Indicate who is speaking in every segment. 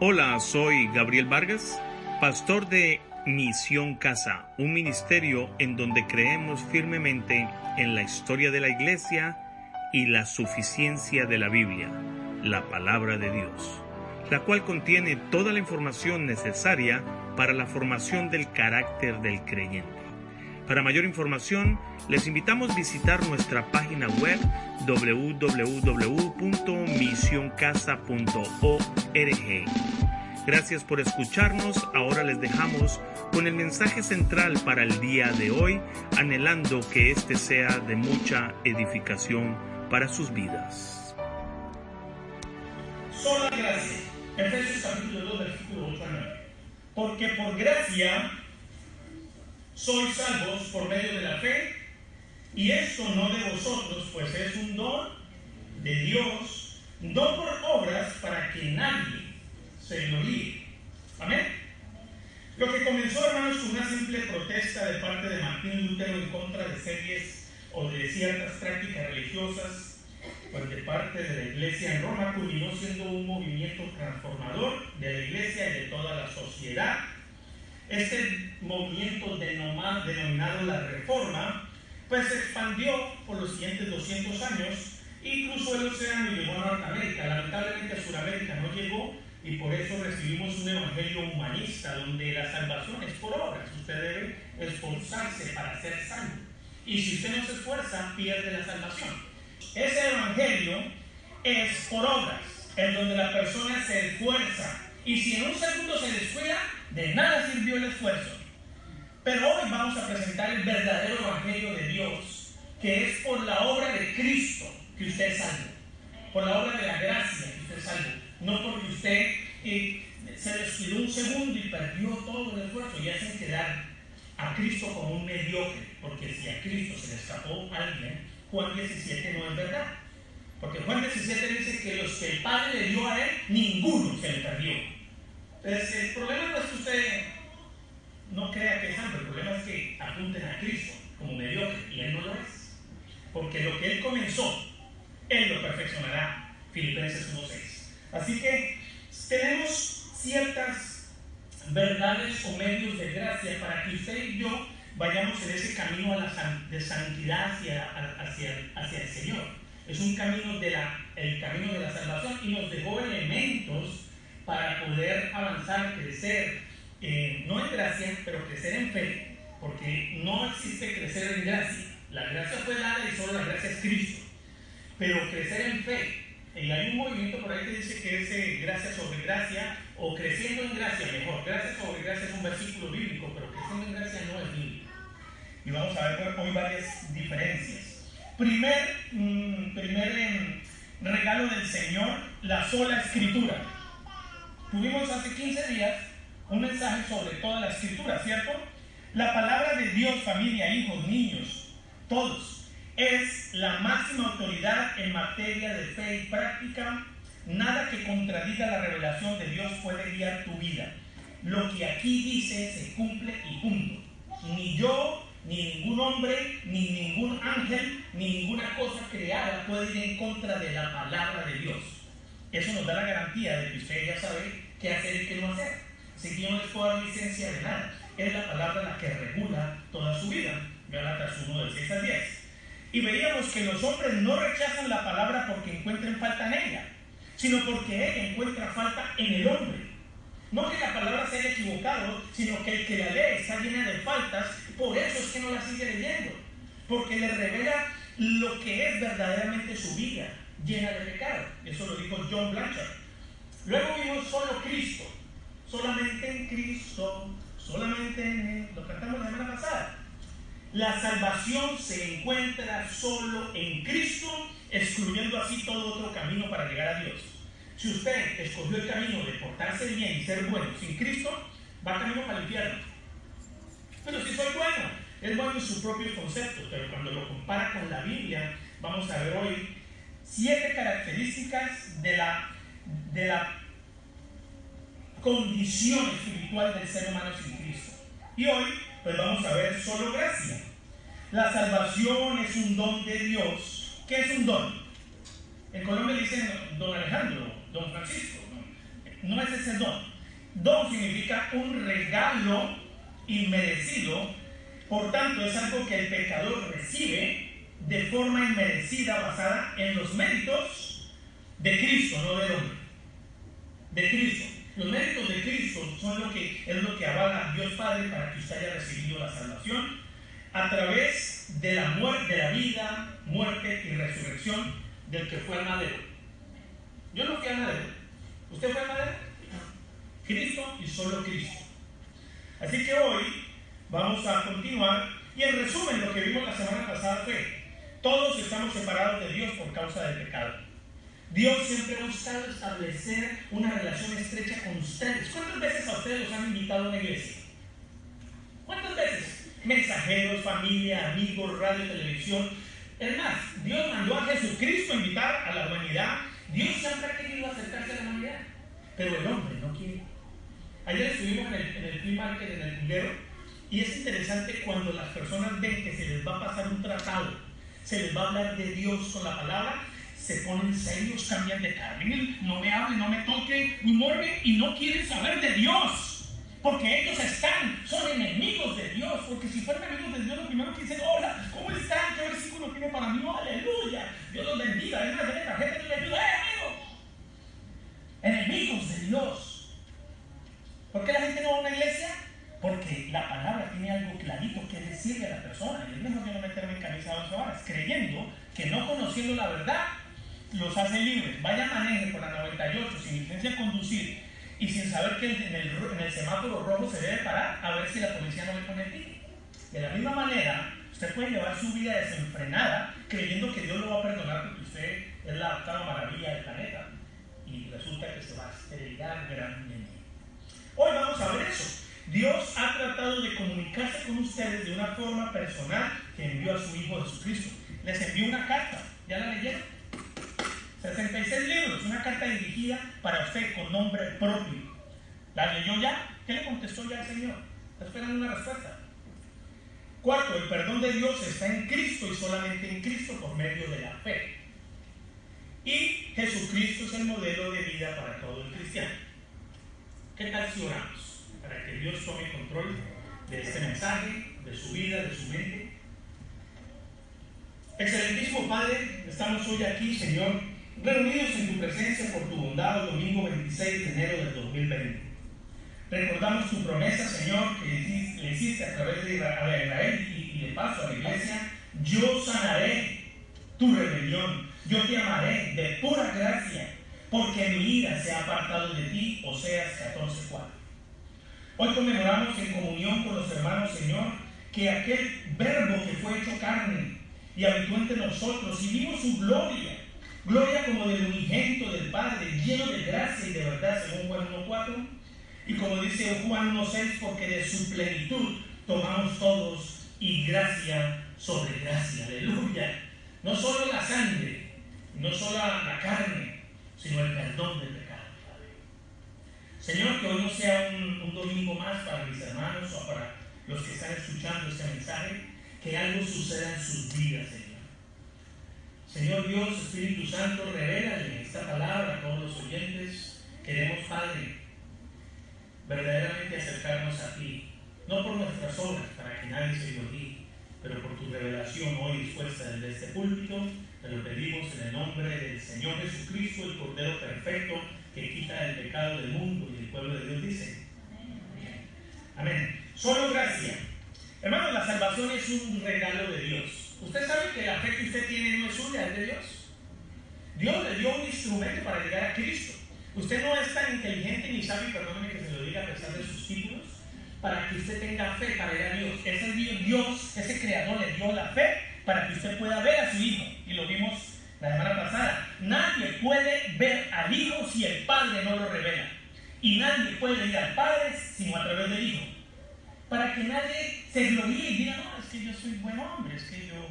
Speaker 1: Hola, soy Gabriel Vargas, pastor de Misión Casa, un ministerio en donde creemos firmemente en la historia de la iglesia y la suficiencia de la Biblia, la palabra de Dios, la cual contiene toda la información necesaria para la formación del carácter del creyente. Para mayor información, les invitamos a visitar nuestra página web www.misioncasa.org. Gracias por escucharnos. Ahora les dejamos con el mensaje central para el día de hoy, anhelando que este sea de mucha edificación para sus vidas.
Speaker 2: Sola gracia. Efesios capítulo 2, versículo 8 a 9. Porque por gracia sois salvos por medio de la fe, y esto no de vosotros, pues es un don de Dios, no por obras para que nadie se gloríe. Amén. Lo que comenzó, hermanos, con una simple protesta de parte de Martín Lutero en contra de series o de ciertas prácticas religiosas, pues de parte de la iglesia en Roma, culminó siendo un movimiento transformador de la iglesia y de toda la sociedad este movimiento denominado la Reforma, pues se expandió por los siguientes 200 años, incluso el océano llegó a Norteamérica, lamentablemente a Sudamérica no llegó y por eso recibimos un evangelio humanista donde la salvación es por obras, usted debe esforzarse para ser salvo y si usted no se esfuerza pierde la salvación. Ese evangelio es por obras, en donde la persona se esfuerza y si en un segundo se descuida, de nada sirvió el esfuerzo. Pero hoy vamos a presentar el verdadero Evangelio de Dios, que es por la obra de Cristo que usted es salvo, por la obra de la gracia que usted es salvo, no porque usted eh, se descuidó un segundo y perdió todo el esfuerzo y hacen quedar a Cristo como un mediocre, porque si a Cristo se le escapó alguien, Juan 17 no es verdad. Porque Juan 17 dice que los que el Padre le dio a él, ninguno se le perdió. Entonces, el problema no es que usted no crea que es santo, el problema es que apunten a Cristo como mediocre y Él no lo es. Porque lo que Él comenzó, Él lo perfeccionará. Filipenses 1.6. Así que tenemos ciertas verdades o medios de gracia para que usted y yo vayamos en ese camino a la de santidad hacia, hacia, hacia el Señor. Es un camino de la, el camino de la salvación y nos dejó elementos para poder avanzar, crecer, eh, no en gracia, pero crecer en fe, porque no existe crecer en gracia. La gracia fue dada y solo la gracia es Cristo. Pero crecer en fe, y hay un movimiento por ahí que dice que es eh, gracia sobre gracia, o creciendo en gracia, mejor. Gracia sobre gracia es un versículo bíblico, pero creciendo en gracia no es bíblico. Y vamos a ver hoy varias diferencias. Primer, mm, primer em, regalo del Señor, la sola escritura. Tuvimos hace 15 días un mensaje sobre toda la escritura, ¿cierto? La palabra de Dios, familia, hijos, niños, todos, es la máxima autoridad en materia de fe y práctica. Nada que contradiga la revelación de Dios puede guiar tu vida. Lo que aquí dice se cumple y punto. Ni yo, ni ningún hombre, ni ningún ángel, ni ninguna cosa creada puede ir en contra de la palabra de Dios. Eso nos da la garantía de que usted ya sabe qué hacer y qué no hacer. Si yo no les puedo dar licencia de nada. Es la palabra la que regula toda su vida. Galatas 1 del 6 al 10. Y veíamos que los hombres no rechazan la palabra porque encuentren falta en ella, sino porque ella encuentra falta en el hombre. No que la palabra se haya equivocado, sino que el que la lee está llena de faltas, por eso es que no la sigue leyendo, porque le revela lo que es verdaderamente su vida, llena de pecado. Eso lo dijo John Blanchard. Luego vimos solo Cristo, solamente en Cristo, solamente en. Lo cantamos la semana pasada. La salvación se encuentra solo en Cristo, excluyendo así todo otro camino para llegar a Dios. Si usted escogió el camino de portarse bien y ser bueno sin Cristo, va camino para el infierno. Pero si soy bueno, es bueno en sus propios conceptos, pero cuando lo compara con la Biblia, vamos a ver hoy siete características de la de la condición espiritual del ser humano sin Cristo. Y hoy, pues vamos a ver solo gracia. La salvación es un don de Dios. ¿Qué es un don? En Colombia dicen don Alejandro, don Francisco. no es ese don. Don significa un regalo inmerecido, por tanto es algo que el pecador recibe de forma inmerecida basada en los méritos de Cristo, no del hombre. De Cristo. Los méritos de Cristo son lo que es lo que avala a Dios Padre para que usted haya recibido la salvación a través de la muerte, de la vida, muerte y resurrección del que fue al madero. Yo no fui al madero. ¿Usted fue al madero? Cristo y solo Cristo. Así que hoy vamos a continuar y en resumen lo que vimos la semana pasada fue todos estamos separados de Dios por causa del pecado. Dios siempre ha buscado establecer una relación estrecha con ustedes. ¿Cuántas veces a ustedes los han invitado a una iglesia? ¿Cuántas veces? Mensajeros, familia, amigos, radio, televisión. Es más, Dios mandó a Jesucristo a invitar a la humanidad. Dios siempre ha querido acercarse a la humanidad. Pero el hombre no quiere. Ayer estuvimos en el, en el free market, en el dinero, y es interesante cuando las personas ven que se les va a pasar un tratado se les va a hablar de Dios con la palabra, se ponen serios, cambian de carril, no me hablen, no me toquen, ni muerde y no quieren saber de Dios. Porque ellos están, son enemigos de Dios. Porque si fueran enemigos de Dios, lo primero que dicen, hola, ¿cómo están? ¿Qué versículo tiene para mí? Oh, aleluya. Dios los bendiga. Es más, de tarjeta que le ayuda. ¡Eh, amigos! Enemigos de Dios. ¿Por qué la gente no va a una iglesia? Porque la palabra tiene algo clarito que decirle a la persona. Y es mejor que no meterme en camisa de once varas, creyendo que no conociendo la verdad los hace libres. Vaya maneje por la 98 sin licencia de conducir y sin saber que en el, semáforo rojo se debe parar a ver si la policía no le pone el De la misma manera, usted puede llevar su vida desenfrenada creyendo que Dios lo va a perdonar porque usted es la octava maravilla del planeta y resulta que se va a esterilizar grandemente. Hoy vamos a ver eso. Dios ha tratado de comunicarse con ustedes de una forma personal que envió a su Hijo Jesucristo. Les envió una carta, ¿ya la leyeron? 66 libros, una carta dirigida para usted con nombre propio. ¿La leyó ya? ¿Qué le contestó ya el Señor? Está esperando una respuesta. Cuarto, el perdón de Dios está en Cristo y solamente en Cristo por medio de la fe. Y Jesucristo es el modelo de vida para todo el cristiano. ¿Qué tal si oramos? para que Dios tome control de este mensaje, de su vida, de su mente. Excelentísimo Padre, estamos hoy aquí, Señor, reunidos en tu presencia por tu bondad domingo 26 de enero del 2020. Recordamos tu promesa, Señor, que le hiciste a través de Israel y, de paso a la iglesia. Yo sanaré tu rebelión, yo te amaré de pura gracia, porque mi ira se ha apartado de ti, Oseas 14:4. Hoy conmemoramos en comunión con los hermanos, Señor, que aquel verbo que fue hecho carne y habitó entre nosotros y vimos su gloria, gloria como del unigénito del Padre, lleno de gracia y de verdad, según Juan 1.4, y como dice Juan 1.6, porque de su plenitud tomamos todos y gracia sobre gracia, aleluya. No solo la sangre, no solo la carne, sino el perdón del pecado. Señor, que hoy no sea un, domingo más para mis hermanos o para los que están escuchando este mensaje, que algo suceda en sus vidas, Señor. Señor Dios, Espíritu Santo, revélale esta palabra a todos los oyentes. Queremos, Padre, verdaderamente acercarnos a ti, no por nuestras obras, para que nadie se gloríe, pero por tu revelación hoy dispuesta desde este púlpito, te lo pedimos en el nombre del Señor Jesucristo, el Cordero Perfecto, que quita el pecado del mundo y el pueblo de Dios dice. Amén. Solo gracia. Hermano, la salvación es un regalo de Dios. Usted sabe que la fe que usted tiene no es suya, es de Dios. Dios le dio un instrumento para llegar a Cristo. Usted no es tan inteligente ni sabe, perdóneme que se lo diga a pesar de sus títulos, para que usted tenga fe para ir a Dios. Ese Dios, ese creador le dio la fe para que usted pueda ver a su hijo. Y lo vimos la semana pasada, nadie puede ver al Hijo si el Padre no lo revela. Y nadie puede ir al Padre sino a través del Hijo. Para que nadie se gloríe y diga, no, es que yo soy buen hombre, es que yo...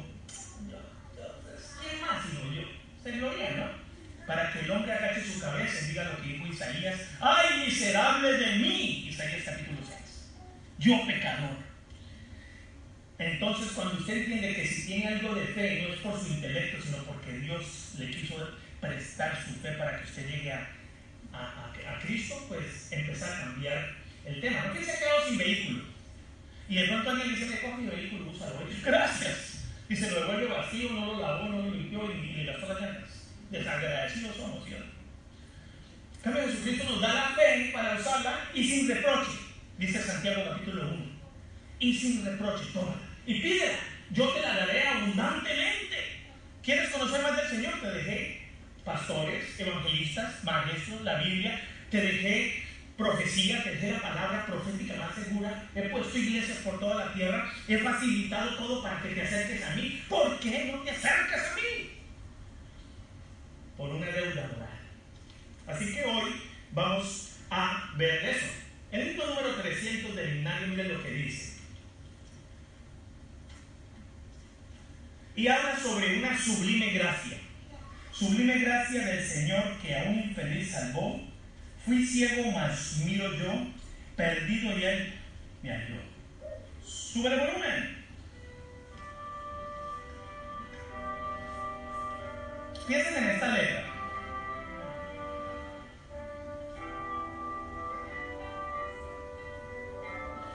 Speaker 2: ¿Quién más sino yo? Se gloria, ¿no? Para que el hombre agache su cabeza y diga lo que dijo Isaías, ¡ay, miserable de mí! Isaías capítulo 6. Yo pecador. Entonces, cuando usted entiende que si tiene algo de fe, no es por su intelecto, sino porque Dios le quiso prestar su fe para que usted llegue a, a, a, Cristo, pues empezar a cambiar el tema. ¿Por qué se ha quedado sin vehículo? Y de pronto alguien dice, me coge mi vehículo, úsalo. Gracias. Y se lo devuelve vacío, no lo lavó, no lo limpió y, le gastó las llantas. Desagradecidos ¿cierto? En cambio, Jesucristo nos da la fe para usarla y sin reproche, dice Santiago capítulo 1. Y sin reproche, toma. Y pídela, yo te la daré abundantemente. ¿Quieres conocer más del Señor? Te dejé pastores, evangelistas, maestros, la Biblia, te dejé profecía, te dejé la palabra profética más segura, he puesto iglesias por toda la tierra, he facilitado todo para que te acerques a mí. ¿Por qué no te acercas a mí? Por una deuda moral. Así que hoy vamos a ver eso. El libro número 300 del himnario, mire lo que dice. y habla sobre una sublime gracia. Sublime gracia del Señor que a un infeliz salvó. Fui ciego, mas miro yo, perdido y él me halló. Sube el volumen. Piensen en esta letra.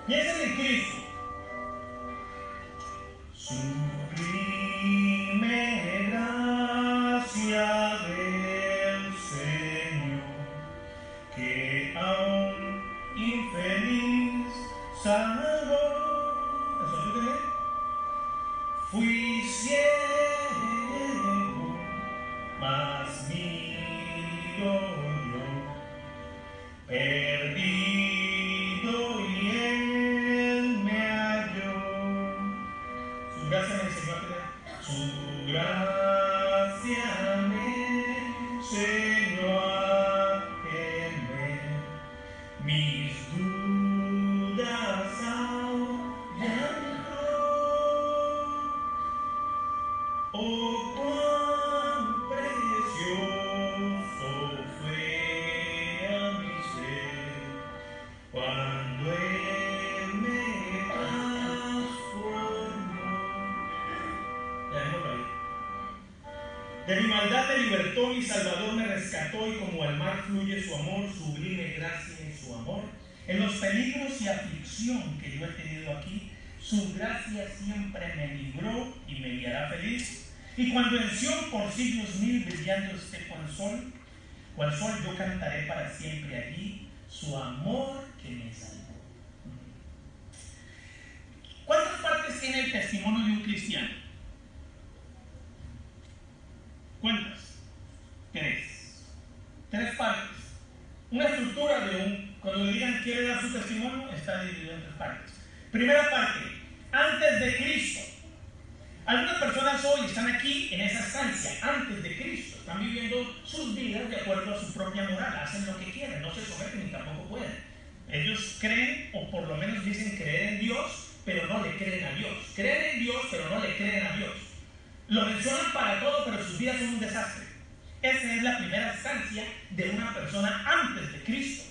Speaker 2: Piensen en Cristo. Mi Salvador me rescató y como al mar fluye su amor, sublime gracia en su amor. En los peligros y aflicción que yo he tenido aquí, su gracia siempre me libró y me guiará feliz. Y cuando en Sion por siglos mil brillando esté cual sol, cual sol yo cantaré para siempre allí su amor que me salvó. ¿Cuántas partes tiene el testimonio de un cristiano? ¿Cuántas? Tres. Tres partes. Una estructura de un, cuando le digan quiere dar su testimonio, dividido en tres partes. Primera parte, antes de Cristo. Algunas personas hoy están aquí en esa estancia, antes de Cristo. Están viviendo sus vidas de acuerdo a su propia moral, hacen lo que quieren, no se someten ni tampoco pueden. Ellos creen, o por lo menos dicen creer en Dios, pero no le creen a Dios. Creen en Dios, pero no le creen a Dios. Lo mencionan para todo, pero sus vidas son un desastre. Esa es la primera instancia de una persona antes de Cristo.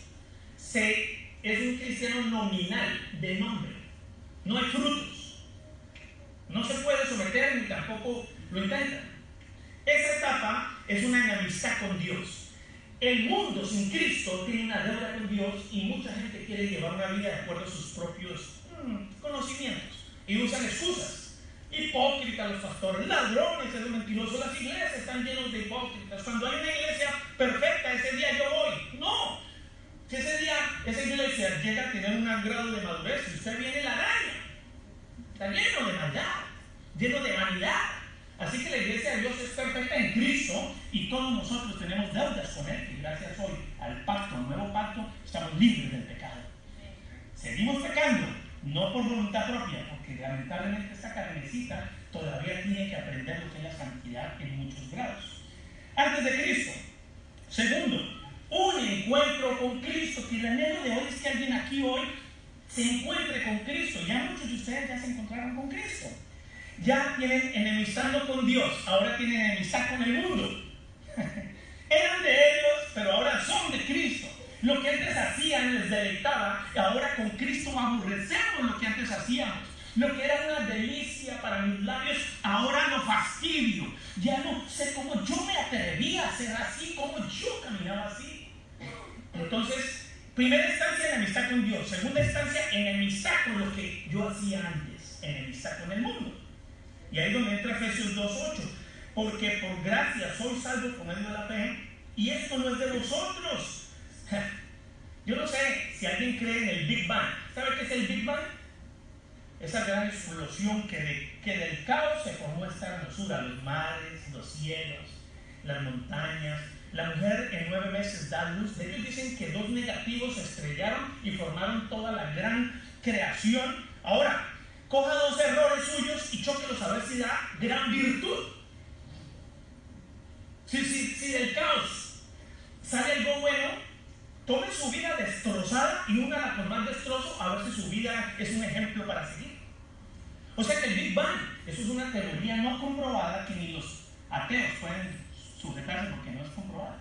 Speaker 2: Se, es un nominal, de nombre. No hay frutos. No se puede someter ni tampoco lo intenta. Esa etapa es una enemistad con Dios. El mundo sin Cristo tiene una deuda con Dios y mucha gente quiere llevar una vida de acuerdo a sus propios mm, conocimientos y usan excusas hipócritas los pastores, ladrones, es mentiroso. Las iglesias están llenas de hipócritas. Cuando hay una iglesia perfecta, ese día yo voy. No. Si ese día esa iglesia llega a tener un grado de madurez, si usted viene la araña, está lleno de maldad, lleno de vanidad. Así que la iglesia de Dios es perfecta en Cristo y todos nosotros tenemos deudas con Él. Y gracias hoy al pacto, al nuevo pacto, estamos libres del pecado. Seguimos pecando, no por voluntad propia, porque lamentablemente esta carnecita todavía tiene que aprender lo que es la santidad en muchos grados. Antes de Cristo. Segundo, con Cristo, que el anhelo de hoy es que alguien aquí hoy se encuentre con Cristo. Ya muchos de ustedes ya se encontraron con Cristo. Ya tienen enemistando con Dios, ahora tienen enemistad con el mundo. Eran de ellos, pero ahora son de Cristo. Lo que antes hacían les deleitaba ahora con Cristo aborrecemos lo que antes hacíamos. Lo que era una delicia para mis labios, ahora lo fastidio. Ya no sé cómo yo me atrevía a ser así, cómo yo caminaba así. Entonces, primera instancia, enemistad con Dios. Segunda instancia, enemistad con lo que yo hacía antes, enemistad con el mundo. Y ahí es donde entra Efesios 2.8. Porque por gracia soy salvo por medio de la fe. Y esto no es de vosotros. Yo no sé si alguien cree en el Big Bang. ¿Sabe qué es el Big Bang? Esa gran explosión que, que del caos se formó esta hermosura. Los mares, los cielos, las montañas. La mujer en nueve meses da luz. De ellos dicen que dos negativos se estrellaron y formaron toda la gran creación. Ahora, coja dos errores suyos y choquelos a ver si da gran virtud. Si, si, si del caos sale algo bueno, tome su vida destrozada y únala con más destrozo a ver si su vida es un ejemplo para seguir. O sea que el Big Bang, eso es una teoría no comprobada que ni los ateos pueden sujetarse porque no es comprobada.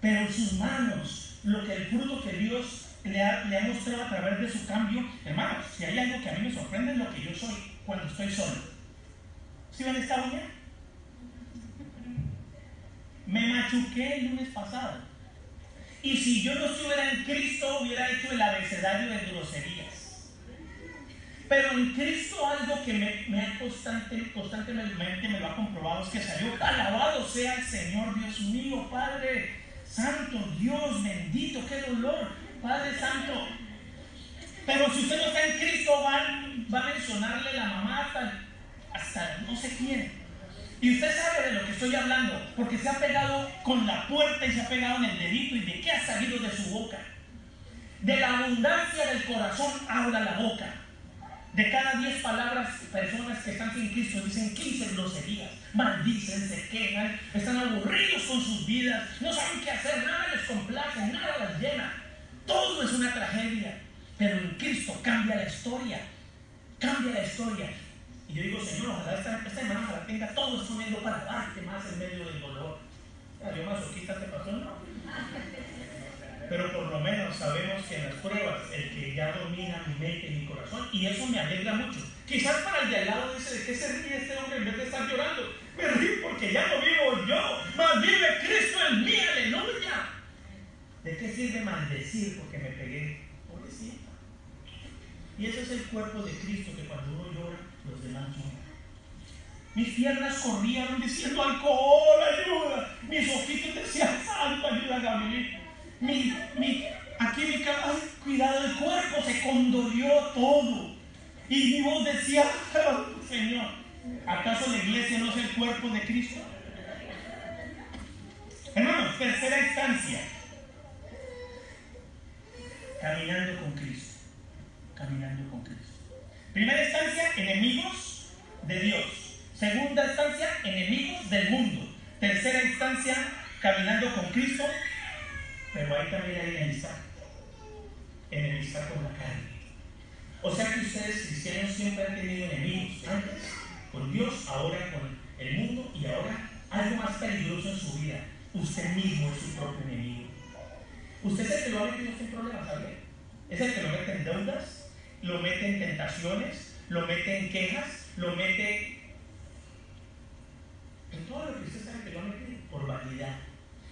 Speaker 2: Pero en sus manos, lo que el fruto que Dios le ha, mostrado a través de su cambio. Hermanos, si hay algo que a mí me sorprende es lo que yo soy cuando estoy solo. ¿Sí ven esta uña? Me machuqué el lunes pasado. Y si yo no estuviera en Cristo, hubiera hecho el abecedario de groserías. Pero en Cristo algo que me, ha constante, constantemente me lo ha comprobado es que salió, alabado sea el Señor, Dios mío, Padre Santo, Dios bendito, qué dolor Padre Santo. Pero si usted no está en Cristo, va, a mencionarle la mamá hasta, hasta no sé quién. Y usted sabe de lo que estoy hablando, porque se ha pegado con la puerta y se ha pegado en el dedito y de qué ha salido de su boca. De la abundancia del corazón habla la boca. De cada diez palabras, personas que están sin Cristo dicen 15 groserías, maldicen, se quejan, están aburridos con sus vidas, no saben qué hacer, nada les complace, nada les llena. Todo es una tragedia, pero en Cristo cambia la historia. Cambia la historia. Y yo digo, Señor, ojalá esta, esta hermana la tenga todos poniendo para darte más en medio del dolor. Yo masoquista te pasó, no. Pero por lo menos sabemos que en las pruebas el que ya domina mi mente y mi corazón, y eso me alegra mucho. Quizás para el de al lado dice, ¿de qué se ríe este hombre en vez de estar llorando? Me río porque ya no vivo yo, más vive Cristo en mí, aleluya. ¿De qué sirve maldecir porque me pegué? Pobrecita. Y ese es el cuerpo de Cristo que cuando uno llora, los demás lloran. Mis piernas corrieron diciendo alcohol, ayuda. Mis ojitos decían santo, ayuda, Gabriel. Mi, mi, aquí mi cara, cuidado, el cuerpo se condolió todo. Y mi voz decía, Señor, ¿acaso la iglesia no es el cuerpo de Cristo? Hermanos, tercera instancia caminando con Cristo. Caminando con Cristo. Primera instancia, enemigos de Dios. Segunda instancia, enemigos del mundo. Tercera instancia, caminando con Cristo. Pero ahí también hay enemistad. Enemistad con la carne. O sea que ustedes cristianos siempre han tenido enemigos. Antes con Dios, ahora con el mundo y ahora algo más peligroso en su vida. Usted mismo es su propio enemigo. Usted es el que lo ha metido sin problemas, ¿sabe? Es el que lo mete en deudas, lo mete en tentaciones, lo mete en quejas, lo mete en todo lo que usted sabe que lo mete por vanidad.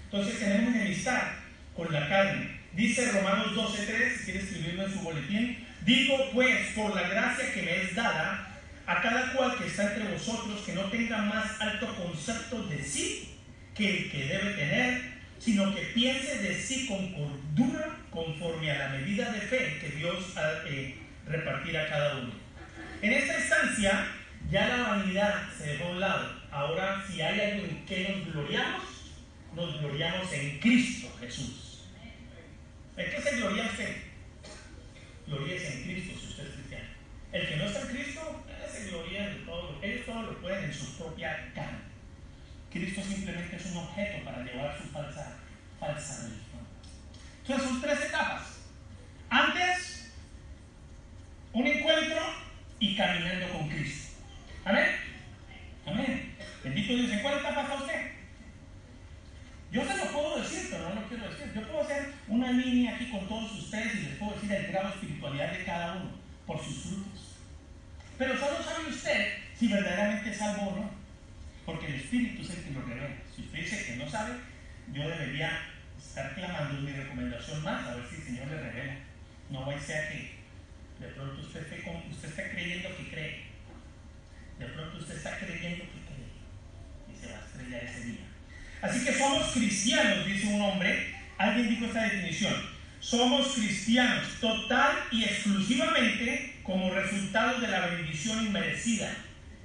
Speaker 2: Entonces tenemos enemistad con la carne. Dice Romanos 12:3, si quiere escribirlo en su boletín, digo pues por la gracia que me es dada a cada cual que está entre vosotros que no tenga más alto concepto de sí que el que debe tener sino que piense de sí con cordura conforme a la medida de fe que Dios ha eh, repartir a cada uno. En esta instancia, ya la vanidad se dejó a un lado. Ahora, si hay algo en que nos gloriamos, nos gloriamos en Cristo Jesús. ¿En qué se gloria usted? Gloríese en Cristo si usted es cristiano. El que no está en Cristo, se gloria de todo. Ellos todo lo pueden en su propia carne. Cristo simplemente es un objeto para llevar su falsa, falsa religión. Entonces son tres etapas. Antes, un encuentro y caminando con Cristo. Amén. Amén. Bendito Dios. ¿En cuál etapa está usted? Yo se lo puedo decir, pero no lo quiero decir. Yo puedo hacer una línea aquí con todos ustedes y les puedo decir el grado de espiritualidad de cada uno por sus frutos. Pero solo sabe usted si verdaderamente es salvo o no. Porque el Espíritu es el que lo revela. Si usted dice que no sabe, yo debería estar clamando mi recomendación más, a ver si el Señor le revela. No vaya a ser que de pronto usted esté, usted está creyendo que cree. De pronto usted está creyendo que cree. Y se va a estrellar ese día. Así que somos cristianos, dice un hombre. Alguien dijo esta definición. Somos cristianos total y exclusivamente como resultado de la bendición inmerecida,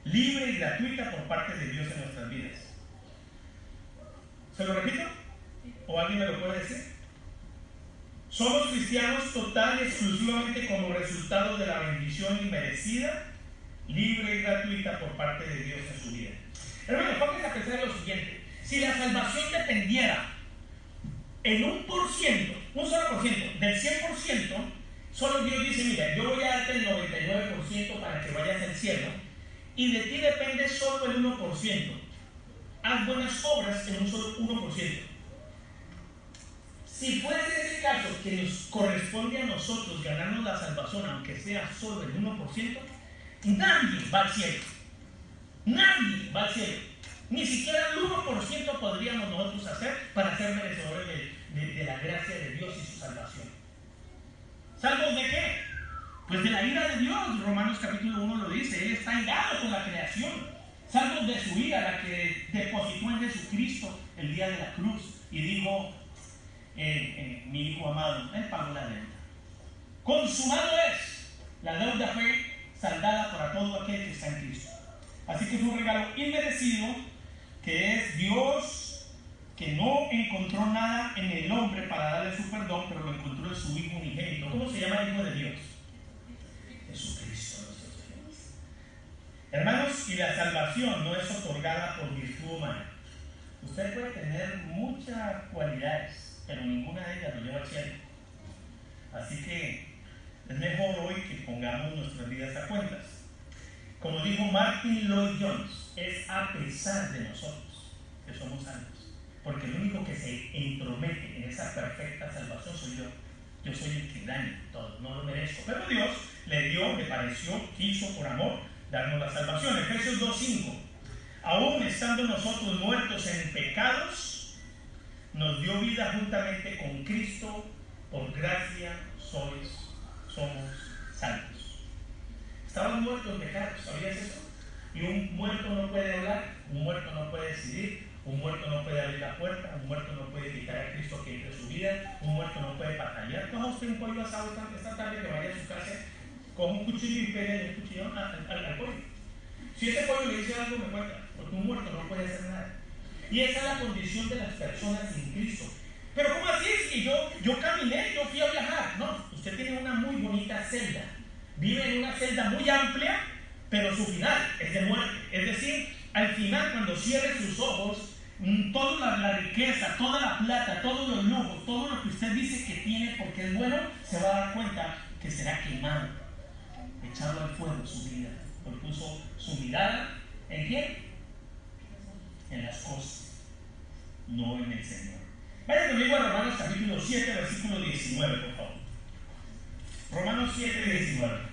Speaker 2: libre y gratuita por parte de Dios en nuestras vidas. ¿Se lo repito? ¿O alguien me lo puede decir? Somos cristianos total y exclusivamente como resultado de la bendición inmerecida, libre y gratuita por parte de Dios en su vida. Hermano, pónganse a pensar en lo siguiente. Si la salvación dependiera en un por ciento, un solo por ciento, del 100%, solo Dios dice, mira, yo voy a darte el 99% para que vayas al cielo, y de ti depende solo el 1% haz buenas obras en un solo 1%. Si fuese ese caso que nos corresponde a nosotros ganarnos la salvación, aunque sea solo el 1%, nadie va al cielo. Nadie va al cielo. Ni siquiera el 1% podríamos nosotros hacer para ser merecedores de, la gracia de Dios y su salvación. ¿Salvos de qué? Pues de la ira de Dios. Romanos capítulo 1 lo dice. Él está engado con la creación salvos de su ira, la que depositó en Jesucristo el día de la cruz y dijo, eh, eh, mi hijo amado, él pagó la deuda. Consumado es, la deuda fue saldada para todo aquel que está en Cristo. Así que es un regalo inmerecido que es Dios que no encontró nada en el hombre para darle su perdón, pero lo encontró en su Hijo unigénito. ¿Cómo se llama el Hijo de Dios? Hermanos, y la salvación no es otorgada por virtud humana. Usted puede tener muchas cualidades, pero ninguna de ellas lo lleva al cielo. Así que es mejor hoy que pongamos nuestras vidas a cuentas. Como dijo Martin Lloyd Jones, es a pesar de nosotros que somos salvos. Porque el único que se entromete en esa perfecta salvación soy yo. Yo soy el que daña todo, no lo merezco. Pero Dios le dio, le pareció, quiso por amor darnos la salvación. Efesios 2.5. Aún estando nosotros muertos en pecados, nos dio vida juntamente con Cristo, por gracia sois, somos salvos. Estábamos muertos en pecados, ¿sabías eso? Y un muerto no puede hablar, un muerto no puede decidir, un muerto no puede abrir la puerta, un muerto no puede invitar a Cristo que entre su vida, un muerto no puede batallar. ¿Cómo usted un pollo asado esta tarde que vaya a su casa con un cuchillo y pegue un cuchillo al, al, pollo. Si ese pollo le dice algo, me cuenta, porque un muerto no puede hacer nada. Y esa es la condición de las personas sin Cristo. Pero ¿cómo así? Si yo, yo caminé, yo fui a viajar. No, usted tiene una muy bonita celda. Vive en una celda muy amplia, pero su final es de muerte. Es decir, al final, cuando cierre sus ojos, toda la, la, riqueza, toda la plata, todos los lujos, todo lo que usted dice que tiene porque es bueno, se va a dar cuenta que será quemado echado al fuego su vida, porque puso su mirada en quién? En las cosas, no en el Señor. Vayan conmigo a Romanos capítulo 7, versículo 19, por favor. Romanos 7, 19.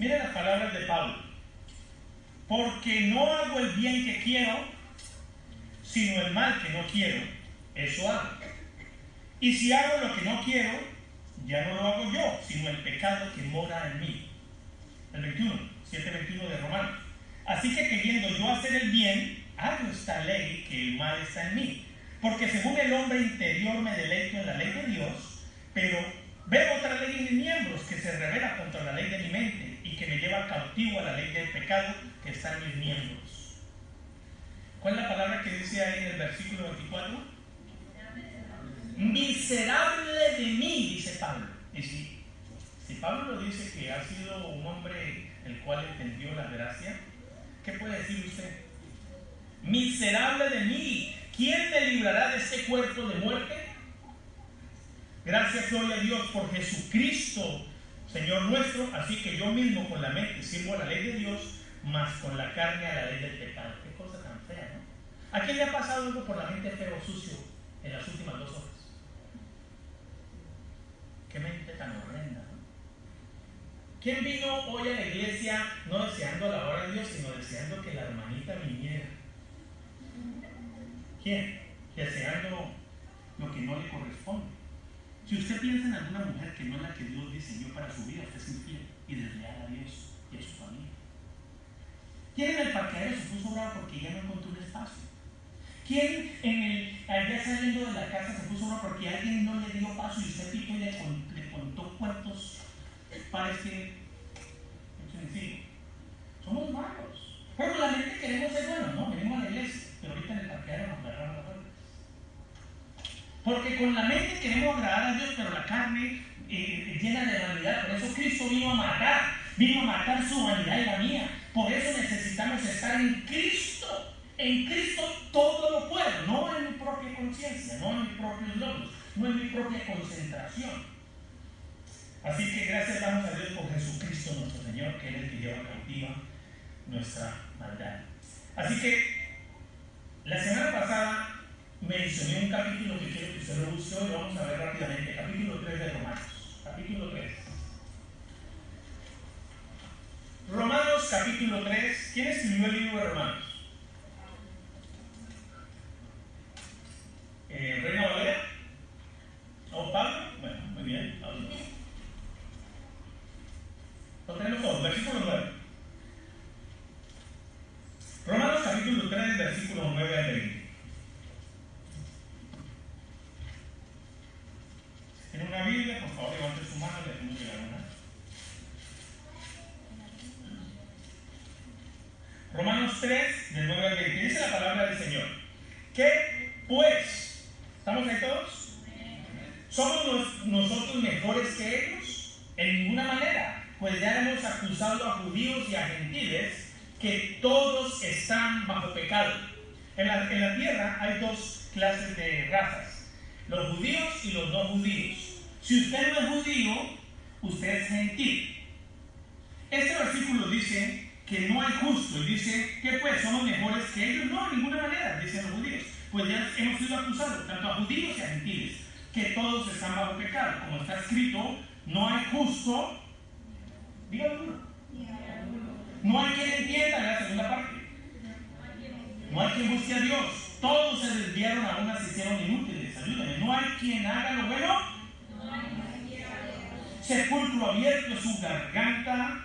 Speaker 2: Miren las palabras de Pablo porque no hago el bien que quiero, sino el mal que no quiero, eso hago. Y si hago lo que no quiero, ya no lo hago yo, sino el pecado que mora en mí. El 21, 7.21 de Romanos. Así que queriendo yo hacer el bien, hago esta ley que el mal está en mí. Porque según el hombre interior me deleito en la ley de Dios, pero veo otra ley en mis miembros que se revela contra la ley de mi mente que me lleva cautivo a la ley del pecado que está en mis miembros. ¿Cuál es la palabra que dice ahí en el versículo 24? Miserable de mí, dice Pablo. Y si, si Pablo lo dice que ha sido un hombre el cual entendió la gracia, ¿qué puede decir usted? Miserable de mí, ¿quién me librará de este cuerpo de muerte? Gracias, gloria a Dios por Jesucristo, Señor nuestro. Así que yo mismo con la mente sirvo a la ley de Dios más con la carne a la ley del pecado. Qué cosa tan fea, ¿no? ¿A quién le ha pasado algo por la mente feo sucio en las últimas dos horas? Qué mente tan horrenda, ¿no? ¿Quién vino hoy a la iglesia no deseando la hora de Dios, sino deseando que la hermanita viniera? ¿Quién? Deseando lo que no le corresponde. Si usted piensa en alguna mujer que no es la que Dios diseñó para su vida, usted es infiel y desleal a Dios y a su familia. ¿Quién en el parqueadero se puso bravo porque ya no encontró un espacio? ¿Quién en el, allá saliendo de la casa se puso bravo porque alguien no le dio paso y usted picó y le, contó cuántos parece sencillo? Somos malos. Pero la mente queremos ser buenos, ¿no? Venimos a la iglesia, pero ahorita en el parqueadero nos agarramos las puertas. Porque con la mente queremos agradar a Dios, pero la carne eh, llena de vanidad. Por eso Cristo vino a matar, vino a matar su vanidad y la mía. Por eso necesitamos estar en Cristo. En Cristo todo lo puedo, no en mi propia conciencia, no en mis propios logros, no en mi propia concentración. Así que gracias damos a Dios por Jesucristo nuestro Señor, que es el que lleva cautiva nuestra maldad. Así que la semana pasada mencioné un capítulo que quiero que usted lo busque hoy, vamos a ver rápidamente, capítulo 3 de Romanos. Capítulo 3. Romanos capítulo 3. ¿Quién escribió el libro de Romanos? Eh, ¿Reina Valera? ¿O Pablo? Bueno, muy bien, Pablo. Lo tenemos todos, versículo 9. Romanos capítulo 3, versículo 9 al 20. ¿Tiene una Biblia? Por favor, levante su mano y le hacemos llegar una. Romanos 3, del 9 al 20. Dice la palabra del Señor. ¿Qué pues? ¿Estamos ahí todos? ¿Somos nosotros mejores que ellos? En ninguna manera. Pues ya hemos acusado a judíos y a gentiles que todos están bajo pecado. En la, en la tierra hay dos clases de razas, los judíos y los no judíos. Si usted no es judío, usted es gentil. Este versículo dice que no hay justo y dice que pues somos mejores que ellos. No, de ninguna manera, dicen los judíos. Pues ya hemos sido acusados, tanto a judíos y a gentiles, que todos están bajo pecado. Como está escrito, no hay justo. Dígalo uno. No hay quien entienda la segunda parte. No hay quien busque a Dios. Todos se desviaron a unas se hicieron inútiles. No hay quien haga lo bueno. Sepulcro abierto es su garganta.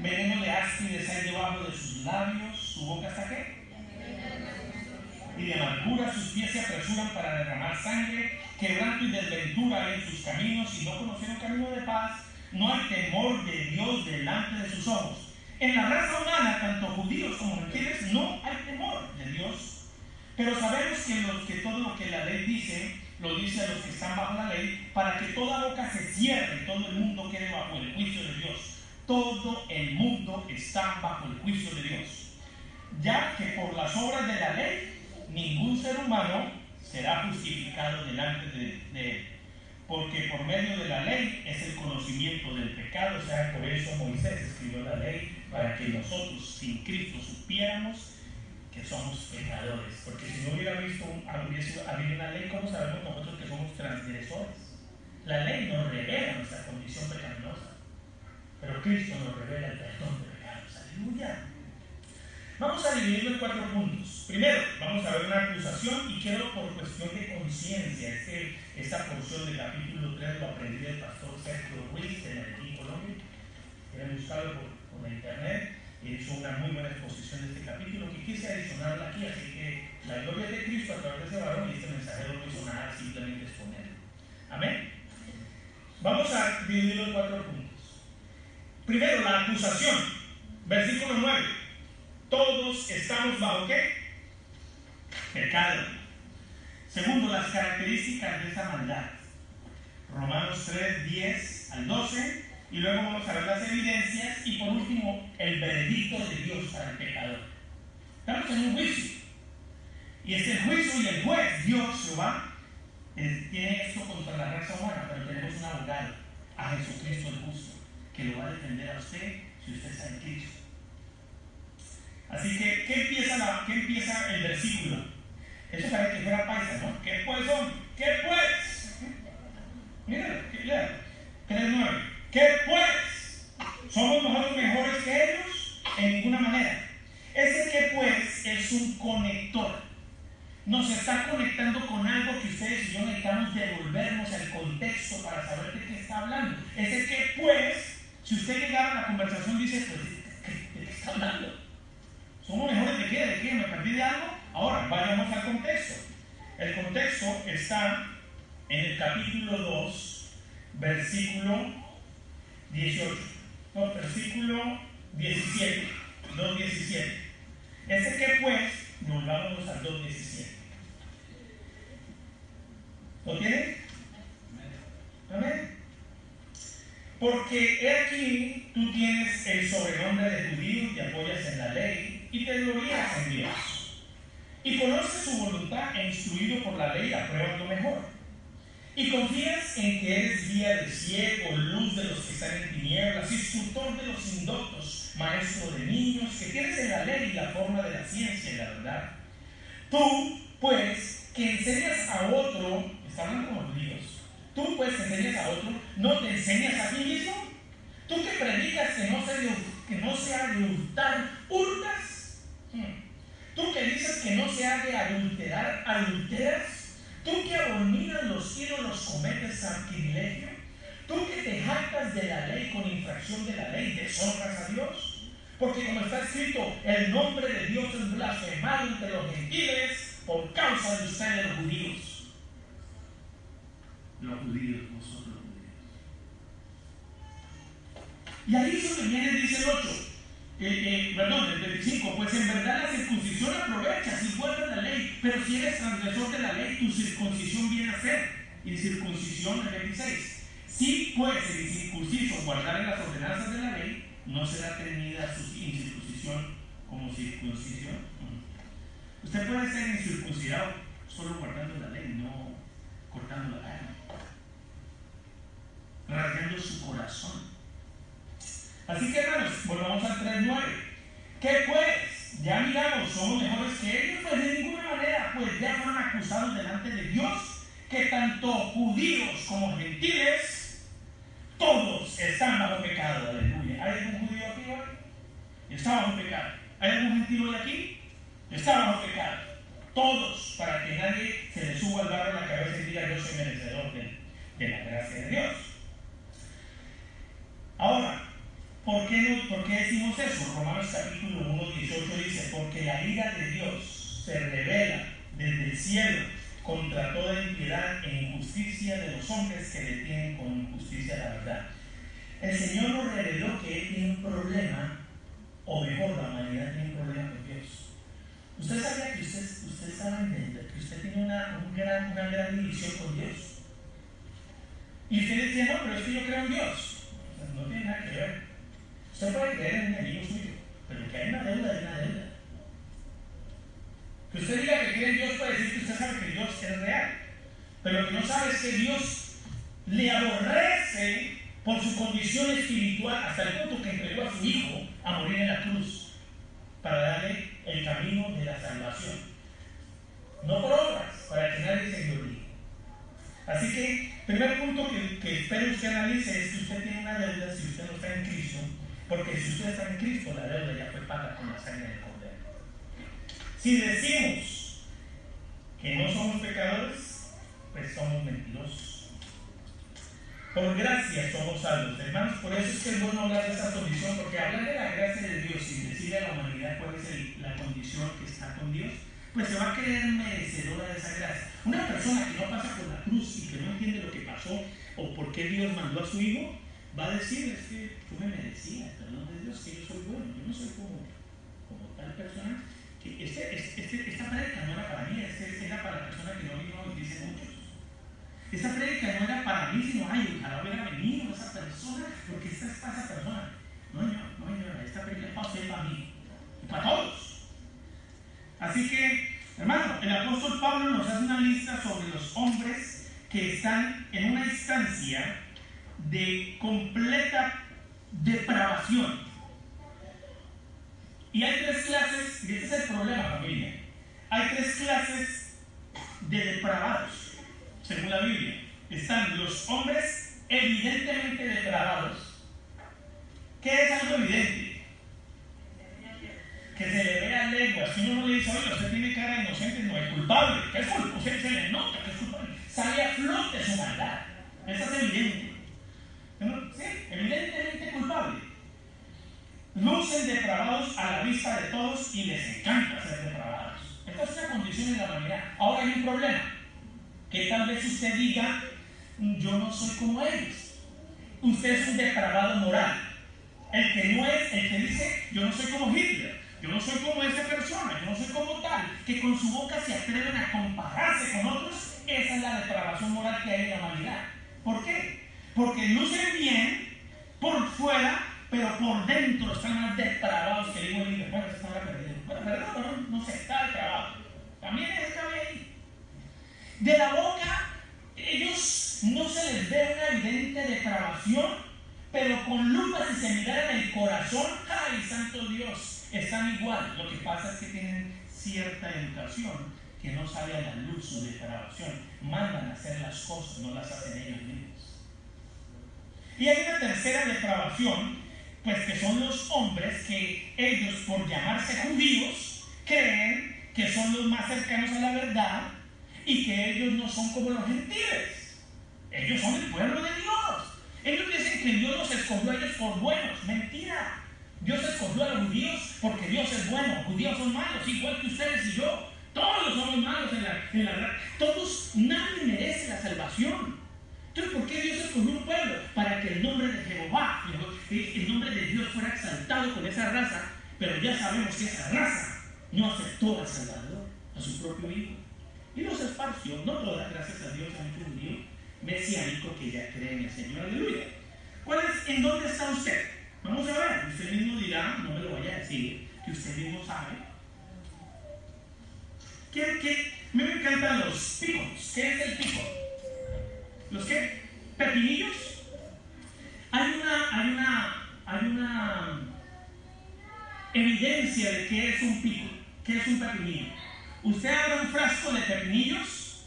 Speaker 2: Veneno de áspides hay debajo de sus labios. Su boca está qué? Y de amargura sus pies se apresuran para derramar sangre. Quebranto y desventura en sus caminos. Y no conocieron camino de paz no hay temor de Dios delante de sus ojos. En la raza humana, tanto judíos como gentiles, no hay temor de Dios. Pero sabemos que, los, que todo lo que la ley dice, lo dice a los que están bajo la ley, para que toda boca se cierre todo el mundo quede bajo el juicio de Dios. Todo el mundo está bajo el juicio de Dios. Ya que por las obras de la ley, ningún ser humano será justificado delante de, de él porque por medio de la ley es el conocimiento del pecado, o sea, por eso Moisés escribió la ley, para que nosotros sin Cristo supiéramos que somos pecadores, porque si no hubiera visto habido una ley, ¿cómo sabemos nosotros que somos transgresores? La ley nos revela nuestra condición pecaminosa, pero Cristo nos revela el perdón de pecados. Aleluya. Vamos a dividirlo en cuatro puntos. Primero, vamos a ver una acusación y quiero por cuestión de conciencia, este, esta porción del capítulo 3 lo aprendí del pastor Sergio Ruiz en el Colombia. Quieren buscarlo por, por internet hizo una muy buena exposición de este capítulo que quise adicionarla aquí, así que la gloria de Cristo a través de ese varón y este mensajero no hizo nada, simplemente exponerlo. Amén. Vamos a dividirlo en cuatro puntos. Primero, la acusación. Versículo 9. Todos estamos bajo qué? Pecado. Segundo, las características de esa maldad. Romanos 3, 10 al 12. Y luego vamos a ver las evidencias. Y por último, el veredicto de Dios para el pecador. Estamos en un juicio. Y es el juicio y el juez, Dios, Jehová, tiene esto contra la raza humana, pero tenemos un abogado, a Jesucristo el justo, que lo va a defender a usted si usted está en Cristo. Así que, ¿qué empieza, ¿qué empieza el versículo? Eso parece que fuera paisa, ¿no? ¿Qué pues, hombre? ¿Qué pues? Mira, lea. 3.9. ¿Qué pues? ¿Somos nosotros mejores que ellos? En ninguna manera. Ese que pues es un conector. Nos está conectando con algo que ustedes y yo necesitamos devolvernos al contexto para saber de qué está hablando. Ese que pues, si usted llegara a la conversación dice, pues, ¿de qué está hablando? ¿Somos mejores de qué? ¿De qué? ¿Me perdí de algo? Ahora, vayamos al contexto. El contexto está en el capítulo 2, versículo 18. No, versículo 17. 2.17. Ese que pues, volvamos al 2.17. ¿Lo tienen? Amén. Porque he aquí tú tienes el sobrenombre de judío, te apoyas en la ley y te glorías en Dios. Y conoces su voluntad e instruido por la ley apruebas lo mejor. Y confías en que eres guía del ciego, luz de los que están en tinieblas, instructor de los indoctos, maestro de niños, que tienes en la ley la forma de la ciencia y la verdad. Tú, pues, que enseñas a otro, está hablando como Dios, tú, pues, que enseñas a otro, ¿no te enseñas a ti mismo? Tú que predicas que no, se que no se ha de hurtar, hurtas. Hmm. Tú que dices que no se ha de adulterar, adulteras. Tú que abominas los ídolos cometes sacrilegio. Tú que te jactas de la ley con infracción de la ley, deshonras a Dios. Porque como está escrito, el nombre de Dios es blasfemado entre los gentiles por causa de ustedes los judíos. Los judíos, nosotros los judíos. Y ahí es donde viene, dice el 8. Eh, perdón, el 25, pues en verdad la circuncisión aprovecha si guardas la ley, pero si eres transgresor de la ley, tu circuncisión viene a ser. Y circuncisión, el 26. Si pues el incircunciso guardar las ordenanzas de la ley, no será tenida su incircuncisión como circuncisión. Usted puede ser incircuncidado solo guardando la ley, no cortando la carne, rasgando su corazón. Así que hermanos, volvamos al 3.9. ¿Qué pues? Ya miramos, somos mejores que ellos, pues de ninguna manera, pues ya fueron acusados delante de Dios, que tanto judíos como gentiles, todos están bajo pecado, aleluya. ¿Hay algún judío aquí hoy? Está bajo pecado. ¿Hay algún gentil hoy aquí? Está bajo pecado. Todos, para que nadie se le suba al barro a la cabeza y diga yo soy merecedor de la gracia de Dios. Ahora, ¿Por qué, ¿Por qué, decimos eso? Romanos capítulo 1, 18 dice, porque la ira de Dios se revela desde el cielo contra toda impiedad e injusticia de los hombres que detienen con injusticia la verdad. El Señor nos reveló que Él tiene un problema, o mejor, la humanidad tiene un problema con Dios. Usted sabía que usted, usted estaba en que usted tiene una, gran, una gran división con Dios. Y usted decía, no, pero es que yo creo en Dios. No tiene nada que ver. Usted puede creer en un enemigo suyo, pero que hay una deuda de una deuda. Que usted diga que cree en Dios puede decir que usted sabe que Dios es real. Pero lo que no sabe es que Dios le aborrece por su condición espiritual hasta el punto que entregó a su hijo a morir en la cruz para darle el camino de la salvación. No por obras, para que nadie se gloríe. Así que, primer punto que, que espero usted analice es que usted tiene una deuda si usted no está en Cristo porque si usted está en Cristo, la deuda ya fue paga con la sangre del Cordero. Si decimos que no somos pecadores, pues somos mentirosos. Por gracia somos salvos, hermanos. Por eso es que es bueno hablar de esta condición, porque hablar de la gracia de Dios y decirle a la humanidad cuál es la condición que está con Dios, pues se va a creer merecedora de esa gracia. Una persona que no pasa por la cruz y que no entiende lo que pasó o por qué Dios mandó a su hijo, va a decir es que tú me merecías, perdón de Dios, que yo soy bueno, yo no soy como, como tal persona. Que este, este, esta prédica no era para mí, este, era para la persona que no vino y dice muchos. Esta prédica no era para mí, sino, ay, ojalá hubiera venido esa persona, porque esta es para esa persona. No, no, no, no, esta prédica es para para mí, y para todos. Así que, hermano, el apóstol Pablo nos hace una lista sobre los hombres que están en una instancia de completa depravación. Y hay tres clases, y este es el problema familia, hay tres clases de depravados, según la Biblia. Están los hombres evidentemente depravados, ¿Qué es algo evidente? Que se le vea lengua. Si uno no le dice, oye, usted tiene cara de inocente, no es culpable. ¿Qué es culpable? Usted se le nota que es culpable. Sale a flote su maldad. Eso es evidente. Sí, evidentemente culpable. Lucen depravados a la vista de todos y les encanta ser depravados. Esta es una condición en la humanidad. Ahora hay un problema. Que tal vez usted diga, yo no soy como ellos. Usted es un depravado moral. El que no es, el que dice, yo no soy como Hitler, yo no soy como esa persona, yo no soy como tal, que con su boca se atreven a compararse con otros, esa es la depravación moral que hay en la humanidad. ¿Por qué? Porque lucen bien por fuera, pero por dentro están más depravados que digo, bueno, se está perdido. Bueno, perdón, no, no, se está depravado. También está ahí. De la boca, ellos no se les ve una evidente depravación, pero con lupa si se miran el corazón, ¡ay, santo Dios! Están igual. Lo que pasa es que tienen cierta educación que no sale a la luz su depravación. Mandan a hacer las cosas, no las hacen ellos mismos. Y hay una tercera depravación, pues que son los hombres que ellos, por llamarse judíos, creen que son los más cercanos a la verdad y que ellos no son como los gentiles. Ellos son el pueblo de Dios. Ellos dicen que Dios los escogió a ellos por buenos. Mentira. Dios escogió a los judíos porque Dios es bueno. Judíos son malos, igual que ustedes y yo. Todos somos malos en la, en Todos, nadie merece la salvación. Entonces, ¿por qué Dios escogió un pueblo? Para que el nombre de Jehová, el nombre de Dios fuera exaltado con esa raza. Pero ya sabemos que esa raza no aceptó al Salvador, a su propio Hijo. Y los esparció, no todas, gracias a Dios, un judío mesiánico que ya cree en el Señor. Aleluya. ¿Cuál es, ¿En dónde está usted? Vamos a ver. Usted mismo dirá, no me lo vaya a decir, que usted mismo sabe. ¿Qué, qué? Me encantan los picos. ¿Qué es el pico? ¿Los qué? ¿Pepinillos? Hay una, hay una, hay una evidencia de qué es un pico, qué es un pepinillo. Usted abre un frasco de pepinillos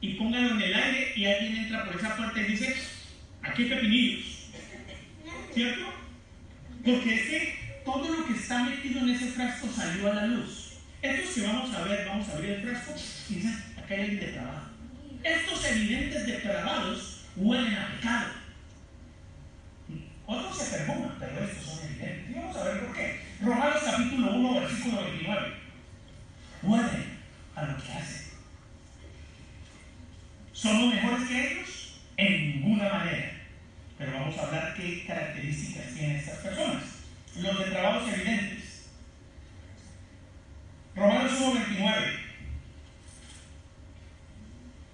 Speaker 2: y póngalo en el aire y alguien entra por esa puerta y dice, aquí hay pepinillos. ¿Cierto? Porque es que todo lo que está metido en ese frasco salió a la luz. Estos que vamos a ver, vamos a abrir el frasco y dicen, acá hay alguien depravado. Estos evidentes depravados huelen a pecado. Otros se perfuman, pero estos son evidentes. Y vamos a ver por qué. Romanos capítulo 1, versículo 29 huelen a lo que hacen. ¿Somos mejores que ellos? En ninguna manera. Pero vamos a hablar qué características tienen estas personas. Los de trabajos evidentes. Romanos 1.29.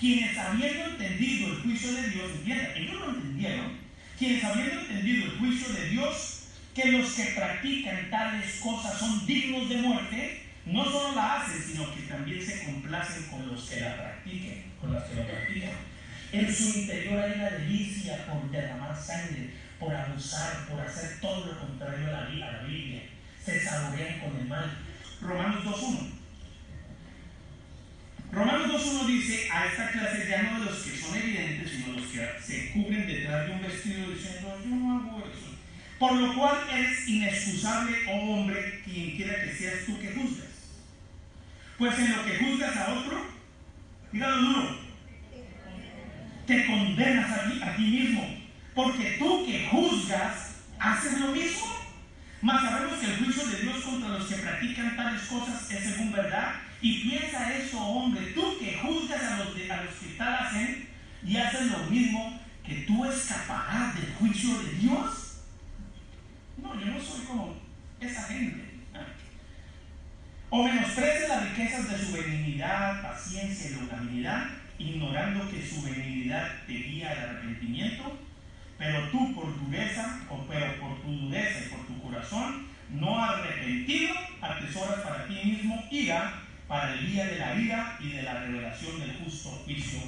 Speaker 2: quienes habiendo entendido el juicio de Dios, ellos lo entendieron, quienes habiendo entendido el juicio de Dios, que los que practican tales cosas son dignos de muerte, no solo la hacen, sino que también se complacen con los que la practiquen, con los que lo practican. En su interior hay una delicia por derramar sangre, por abusar, por hacer todo lo contrario a la, a la Biblia. Se saborean con el mal. Romanos 2.1. Romanos 2.1 dice a esta clase ya no de los que son evidentes, sino los que se cubren detrás de un vestido diciendo, yo no hago eso. Por lo cual es inexcusable, oh hombre, quien quiera que seas tú que juzgas. Pues en lo que juzgas a otro, dígalo duro, te condenas a ti, a ti mismo. Porque tú que juzgas, haces lo mismo. Mas sabemos que el juicio de Dios contra los que practican tales cosas es según verdad. Y piensa eso, hombre, tú que juzgas a los, que tal hacen y haces lo mismo, que tú escaparás del juicio de Dios. No, yo no soy como esa gente. O menosprecia las riquezas de su benignidad, paciencia y longanimidad, ignorando que su benignidad te guía al arrepentimiento. Pero tú por dureza, o pero por tu dureza y por tu corazón, no arrepentido, atesoras para ti mismo ira para el día de la ira y de la revelación del justo juicio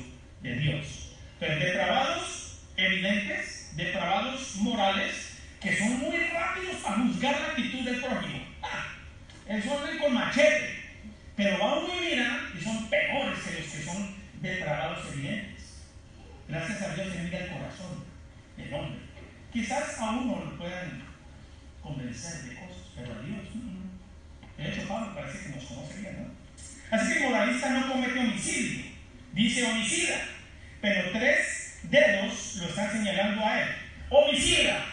Speaker 2: de Dios. Pero depravados evidentes, depravados morales, que son muy rápidos para juzgar la actitud del prójimo. Ah, eso andan con machete, pero va uno y mira y son peores que los que son depravados evidentes. Gracias a Dios se mira el corazón del hombre. Quizás a uno lo puedan convencer de cosas, pero a Dios no. De hecho, Pablo parece que nos conoce bien, ¿no? Así que moralista no comete homicidio, dice homicida, pero tres dedos lo están señalando a él. Homicida,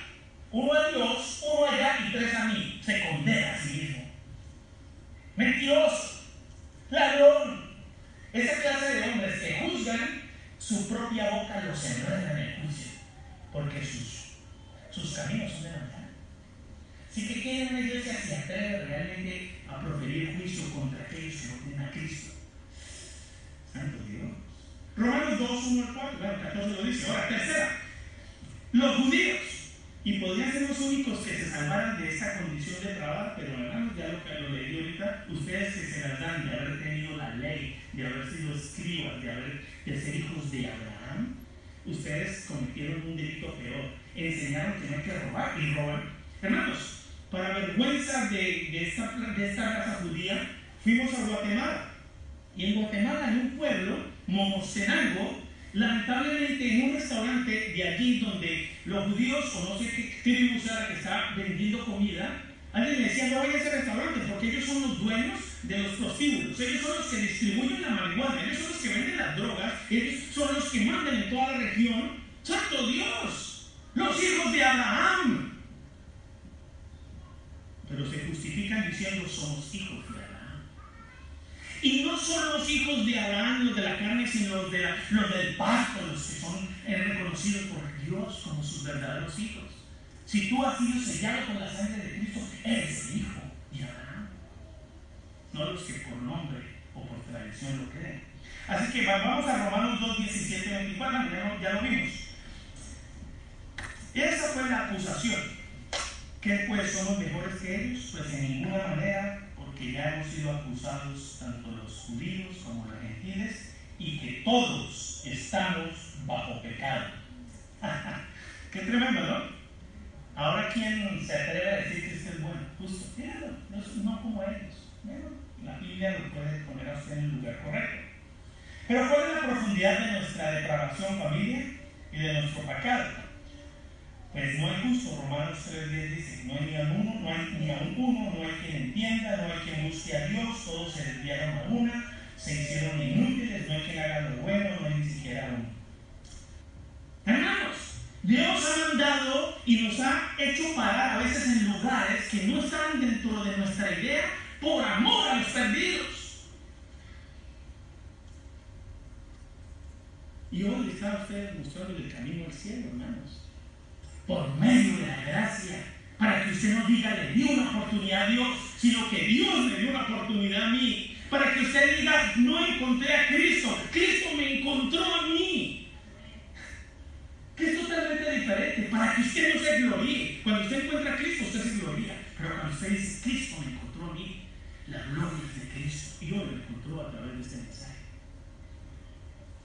Speaker 2: uno a Dios, uno allá y tres a mí. Se condena a sí mismo. Mentiroso, ladrón. Esa clase de hombres que juzgan, su propia boca los enreda en el juicio, porque sus, sus caminos son de verdad. Si que quieren una iglesia se atreve realmente a proferir juicio contra aquellos que no a Cristo. Santo Dios. Romanos 2, 1 al 4, bueno, 14 lo dice. Ahora, tercera. Los judíos. Y podrían ser los únicos que se salvaran de esa condición de trabajo, pero hermanos, ya lo que lo leí ahorita, ustedes que se las dan de haber tenido la ley, de haber sido escribas, de, haber, de ser hijos de Abraham, ustedes cometieron un delito peor. Enseñaron que no hay que robar y roban. Hermanos, para vergüenza de, de, esta, de esta raza judía, fuimos a Guatemala. Y en Guatemala, en un pueblo, Momostenango, lamentablemente en un restaurante de allí donde los judíos, o no sé qué tribu sea que está vendiendo comida, alguien me decía, no vaya a ese restaurante porque ellos son los dueños de los prostíbulos, ellos son los que distribuyen la marihuana, ellos son los que venden las drogas, ellos son los que mandan en toda la región. ¡Santo Dios! Los hijos de Abraham. Pero se justifican diciendo somos hijos de Abraham. Y no son los hijos de Abraham los de la carne, sino los, de los del pacto, los que son reconocidos por Dios como sus verdaderos hijos. Si tú has sido sellado con la sangre de Cristo, eres el hijo de Abraham. No los que por nombre o por tradición lo creen. Así que vamos a Romanos 2, 17, 24, ya, ya lo vimos. Esa fue la acusación. ¿Qué pues somos mejores que ellos? Pues en ninguna manera, porque ya hemos sido acusados tanto los judíos como los gentiles y que todos estamos bajo pecado. Qué tremendo, ¿no? Ahora, ¿quién se atreve a decir que este es bueno? Justo, míralo, no, no como ellos. Míralo. La Biblia lo puede poner a usted en el lugar correcto. Pero ¿cuál es la profundidad de nuestra depravación familia y de nuestro pecado? Pues no hay justo, Romanos 3.10 dice, no hay ni a uno, no hay ni a un uno, no hay quien entienda, no hay quien busque a Dios, todos se desviaron a una, se hicieron inútiles, no hay quien haga lo bueno, no hay ni siquiera uno. Hermanos, Dios ha mandado y nos ha hecho parar a veces en lugares que no estaban dentro de nuestra idea por amor a los perdidos. Y hoy le está a ustedes mostrando el camino al cielo, hermanos por medio de la gracia, para que usted no diga le di una oportunidad a Dios, sino que Dios me dio una oportunidad a mí, para que usted diga no encontré a Cristo, Cristo me encontró a mí. Que es totalmente diferente, para que usted no se gloríe. Cuando usted encuentra a Cristo, usted se gloria, pero cuando usted dice Cristo me encontró a mí, la gloria es de Cristo y hoy lo encontró a través de este mensaje.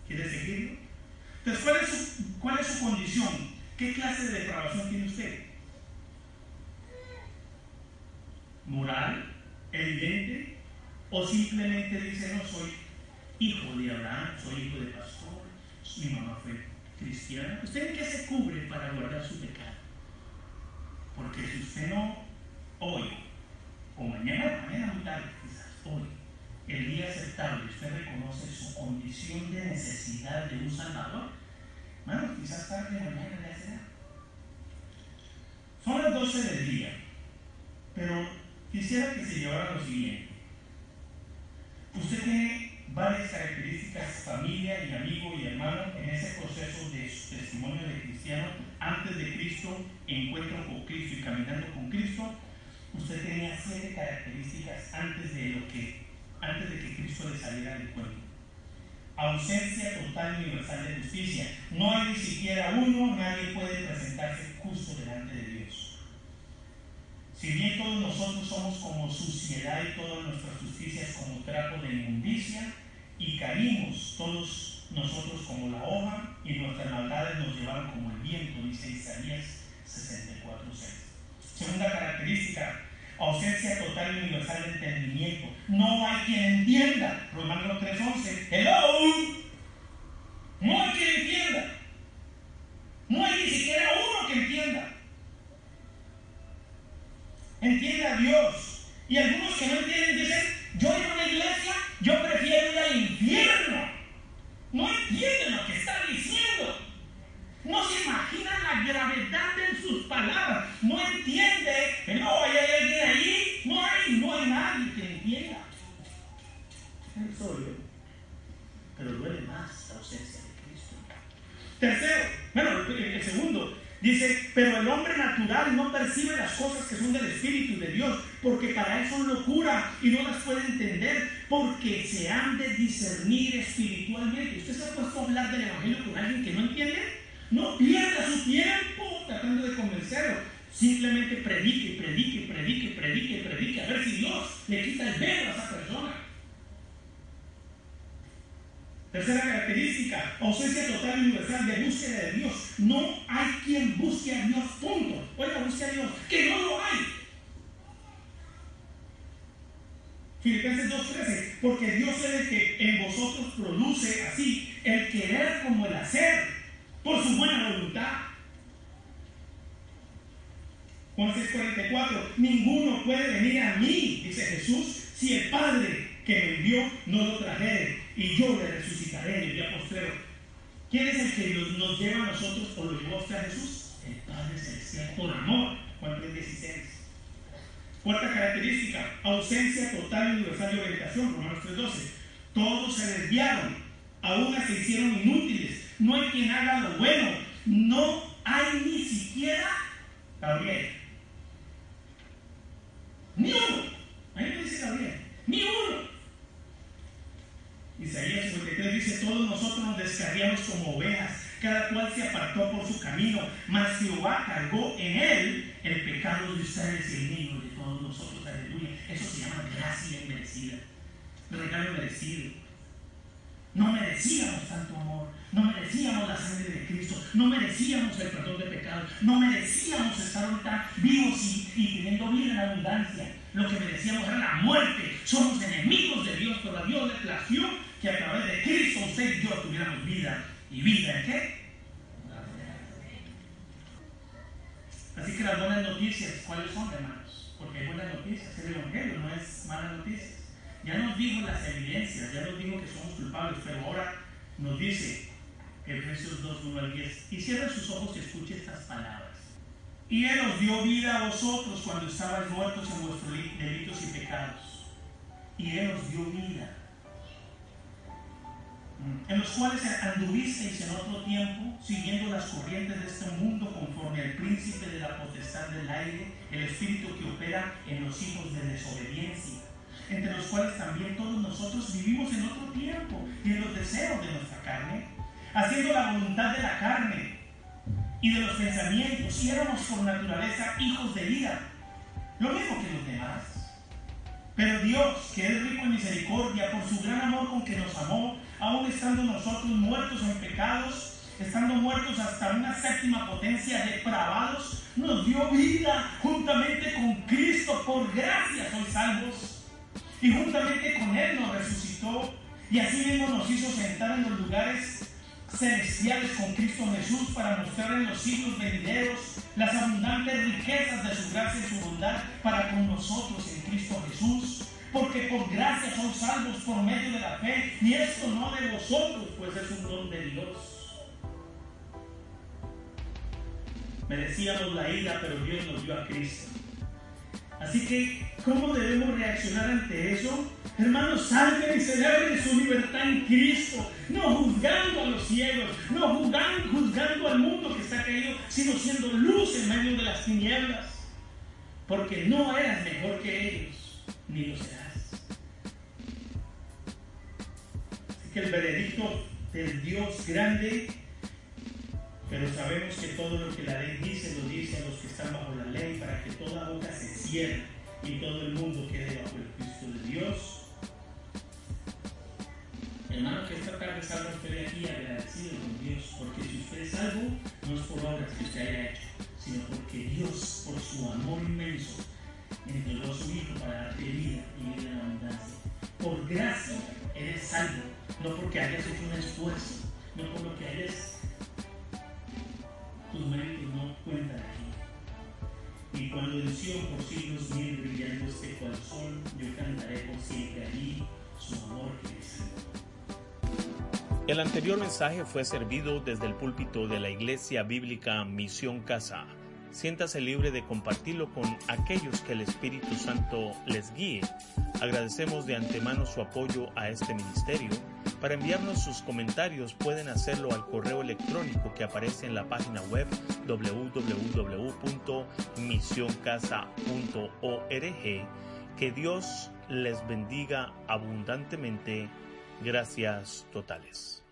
Speaker 2: ¿Quiere seguirlo? Entonces, ¿cuál es su, cuál es su condición? ¿Qué clase de depravación tiene usted? ¿Moral? ¿Evidente? ¿O simplemente dice, no soy hijo de Abraham, soy hijo de pastor, mi mamá fue cristiana? ¿Usted en qué se cubre para guardar su pecado? Porque si usted no hoy, o mañana, mañana muy tarde quizás, hoy, el día aceptable, usted reconoce su condición de necesidad de un Salvador, bueno, quizás tarde mañana ya será. Son las 12 del día, pero quisiera que se llevara lo siguiente. Usted tiene varias características, familia y amigo y hermano, en ese proceso de testimonio de cristiano, antes de Cristo, encuentro con Cristo y caminando con Cristo. Usted tenía siete características antes de lo que, antes de que Cristo le saliera del cuerpo. Ausencia total y universal de justicia. No hay ni siquiera uno, nadie puede presentarse justo delante de Dios. Si bien todos nosotros somos como suciedad y todas nuestras justicias como trapo de inmundicia, y caímos todos nosotros como la hoja, y nuestras maldades nos llevaron como el viento, dice Isaías 64.6. Segunda característica, ausencia total y universal de entendimiento. No hay quien entienda. Romanos 3.11. Hello. No hay quien entienda. No hay ni siquiera uno que entienda. Entiende a Dios. Y algunos que no entienden dicen, yo en una iglesia, yo prefiero ir al infierno. No entienden lo que está diciendo. No se imaginan la gravedad de sus palabras. No entiende que no hay Pero duele más la ausencia de Cristo. Tercero, bueno, el segundo, dice, pero el hombre natural no percibe las cosas que son del Espíritu de Dios, porque para él son locura y no las puede entender, porque se han de discernir espiritualmente. ¿Usted se ha puesto a hablar del Evangelio con alguien que no entiende? No pierda su tiempo tratando de convencerlo. Simplemente predique, predique, predique, predique, predique. A ver si Dios le quita el dedo a esa persona. Tercera característica, ausencia total y universal de búsqueda de Dios. No hay quien busque a Dios, punto. Oiga, busque a Dios, que no lo hay. Filipenses 2.13, porque Dios es el que en vosotros produce así el querer como el hacer por su buena voluntad. Juan 6:44, ninguno puede venir a mí, dice Jesús, si el Padre que me envió no lo trajere, y yo le resucitaré en el día postrero. ¿Quién es el que nos, lleva a nosotros o lo llevó a Jesús? El Padre Celestial, por amor. Juan 3:16. Cuarta característica, ausencia total y universal de orientación, Romanos 3:12. Todos se desviaron, aún se hicieron inútiles no hay quien haga lo bueno, no hay ni siquiera Gabriel. Ni uno. Ahí no dice Gabriel. Ni uno. Isaías 53 dice, todos nosotros nos descarriamos como ovejas, cada cual se apartó por su camino, mas Jehová cargó en él el pecado de ustedes y el mío de todos nosotros. Aleluya. Eso se llama gracia inmerecida. Regalo merecido. No merecíamos tanto amor. No merecíamos la sangre de Cristo, no merecíamos el perdón de pecados, no merecíamos estar ahorita vivos y, teniendo vida en abundancia. Lo que merecíamos era la muerte. Somos enemigos de Dios, pero Dios le plació que a través de Cristo usted y yo tuviéramos vida. ¿Y vida en qué? Así que las buenas noticias, ¿cuáles son, hermanos? Porque hay buenas noticias, el Evangelio no es malas noticias. Ya nos dijo las evidencias, ya nos dijo que somos culpables, pero ahora nos dice, Efesios 2, 1 al 10. Y cierre sus ojos y escuche estas palabras. Y Él os dio vida a vosotros cuando estabais muertos en vuestros delitos y pecados. Y Él os dio vida. En los cuales anduvisteis en otro tiempo, siguiendo las corrientes de este mundo, conforme al príncipe de la potestad del aire, el espíritu que opera en los hijos de desobediencia, entre los cuales también todos nosotros vivimos en otro tiempo y en los deseos de nuestra carne haciendo la voluntad de la carne y de los pensamientos, y éramos por naturaleza hijos de ira, lo mismo que los demás. Pero Dios, que es rico en misericordia, por su gran amor con que nos amó, aún estando nosotros muertos en pecados, estando muertos hasta una séptima potencia, depravados, nos dio vida juntamente con Cristo, por gracia sois salvos. Y juntamente con Él nos resucitó y así mismo nos hizo sentar en los lugares celestiales con Cristo Jesús para mostrar en los siglos venideros las abundantes riquezas de su gracia y su bondad para con nosotros en Cristo Jesús. Porque por gracia son salvos por medio de la fe, y esto no de vosotros, pues es un don de Dios. Merecíamos la ira, pero Dios nos dio a Cristo. Así que, ¿cómo debemos reaccionar ante eso? Hermanos, salgan y celebren su libertad en Cristo, no juzgando a los ciegos, no juzgando, juzgando al mundo que está caído, sino siendo luz en medio de las tinieblas. Porque no eras mejor que ellos, ni lo serás. Que el veredicto el Dios grande, pero sabemos que todo lo que la ley dice lo dice a los que están bajo la ley para que toda boca se cierre y todo el mundo quede bajo el Cristo de Dios. Hermano, que esta tarde salga usted de aquí agradecido con Dios, porque si usted es salvo, no es por obras que usted haya hecho, sino porque Dios, por su amor inmenso, entregó a su Hijo para darte vida y vida en abundancia. Por gracia eres salvo, no porque hayas hecho un esfuerzo, no por lo que hayas. Tus méritos no cuentan aquí. Y cuando el Sion por siglos mil brillando este cual sol, yo cantaré por siempre allí su amor que es
Speaker 1: el anterior mensaje fue servido desde el púlpito de la Iglesia Bíblica Misión Casa. Siéntase libre de compartirlo con aquellos que el Espíritu Santo les guíe. Agradecemos de antemano su apoyo a este ministerio. Para enviarnos sus comentarios pueden hacerlo al correo electrónico que aparece en la página web www.misioncasa.org. Que Dios les bendiga abundantemente. Gracias totales.